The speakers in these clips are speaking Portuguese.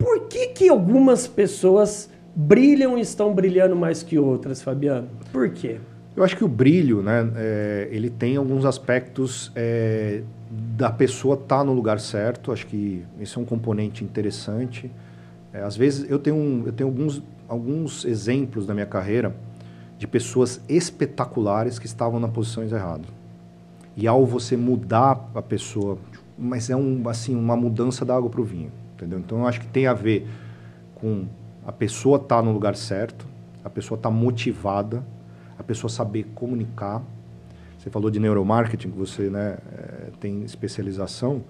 Por que, que algumas pessoas brilham e estão brilhando mais que outras, Fabiano? Por quê? Eu acho que o brilho, né, é, ele tem alguns aspectos é, da pessoa estar tá no lugar certo. Acho que esse é um componente interessante. É, às vezes eu tenho, eu tenho alguns, alguns exemplos da minha carreira de pessoas espetaculares que estavam na posições erradas. E ao você mudar a pessoa, mas é um, assim, uma mudança da água para o vinho, entendeu? Então eu acho que tem a ver com a pessoa estar tá no lugar certo, a pessoa estar tá motivada, a pessoa saber comunicar. Você falou de neuromarketing, que você né, é, tem especialização.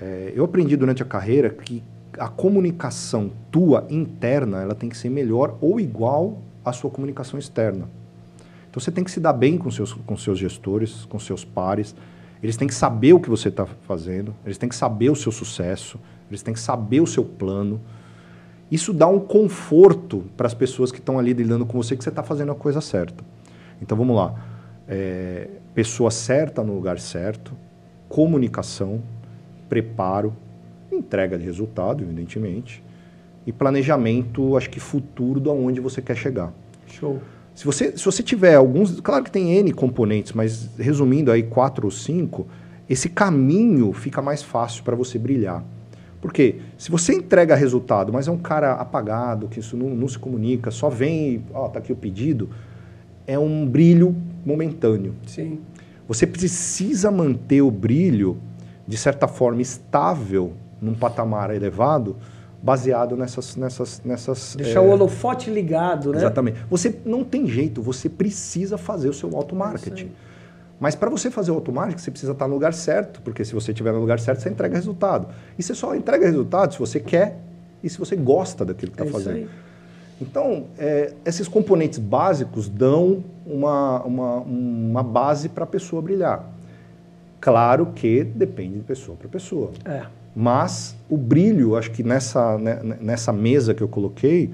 É, eu aprendi durante a carreira que a comunicação tua interna ela tem que ser melhor ou igual à sua comunicação externa. Então você tem que se dar bem com seus, com seus gestores, com seus pares. Eles têm que saber o que você está fazendo, eles têm que saber o seu sucesso, eles têm que saber o seu plano. Isso dá um conforto para as pessoas que estão ali lidando com você que você está fazendo a coisa certa. Então vamos lá. É, pessoa certa no lugar certo, comunicação, preparo, entrega de resultado, evidentemente, e planejamento, acho que futuro de onde você quer chegar. Show. Se você, se você tiver alguns, claro que tem N componentes, mas resumindo aí quatro ou cinco, esse caminho fica mais fácil para você brilhar. Porque se você entrega resultado, mas é um cara apagado, que isso não, não se comunica, só vem, ó, tá aqui o pedido, é um brilho momentâneo. Sim. Você precisa manter o brilho, de certa forma, estável num patamar elevado, baseado nessas. nessas, nessas Deixar é... o holofote ligado, né? Exatamente. Você não tem jeito, você precisa fazer o seu auto-marketing. Mas para você fazer o automático, você precisa estar no lugar certo, porque se você estiver no lugar certo, você entrega resultado. E você só entrega resultado se você quer e se você gosta daquilo que está é fazendo. Aí. Então, é, esses componentes básicos dão uma, uma, uma base para a pessoa brilhar. Claro que depende de pessoa para pessoa. É. Mas o brilho, acho que nessa, né, nessa mesa que eu coloquei,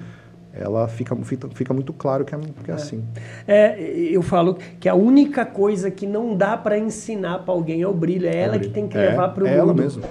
ela fica, fica, fica muito claro que é, que é, é, assim. É, eu falo que a única coisa que não dá para ensinar para alguém é o brilho, é, é ela que tem que levar para o mundo. É ela mesmo.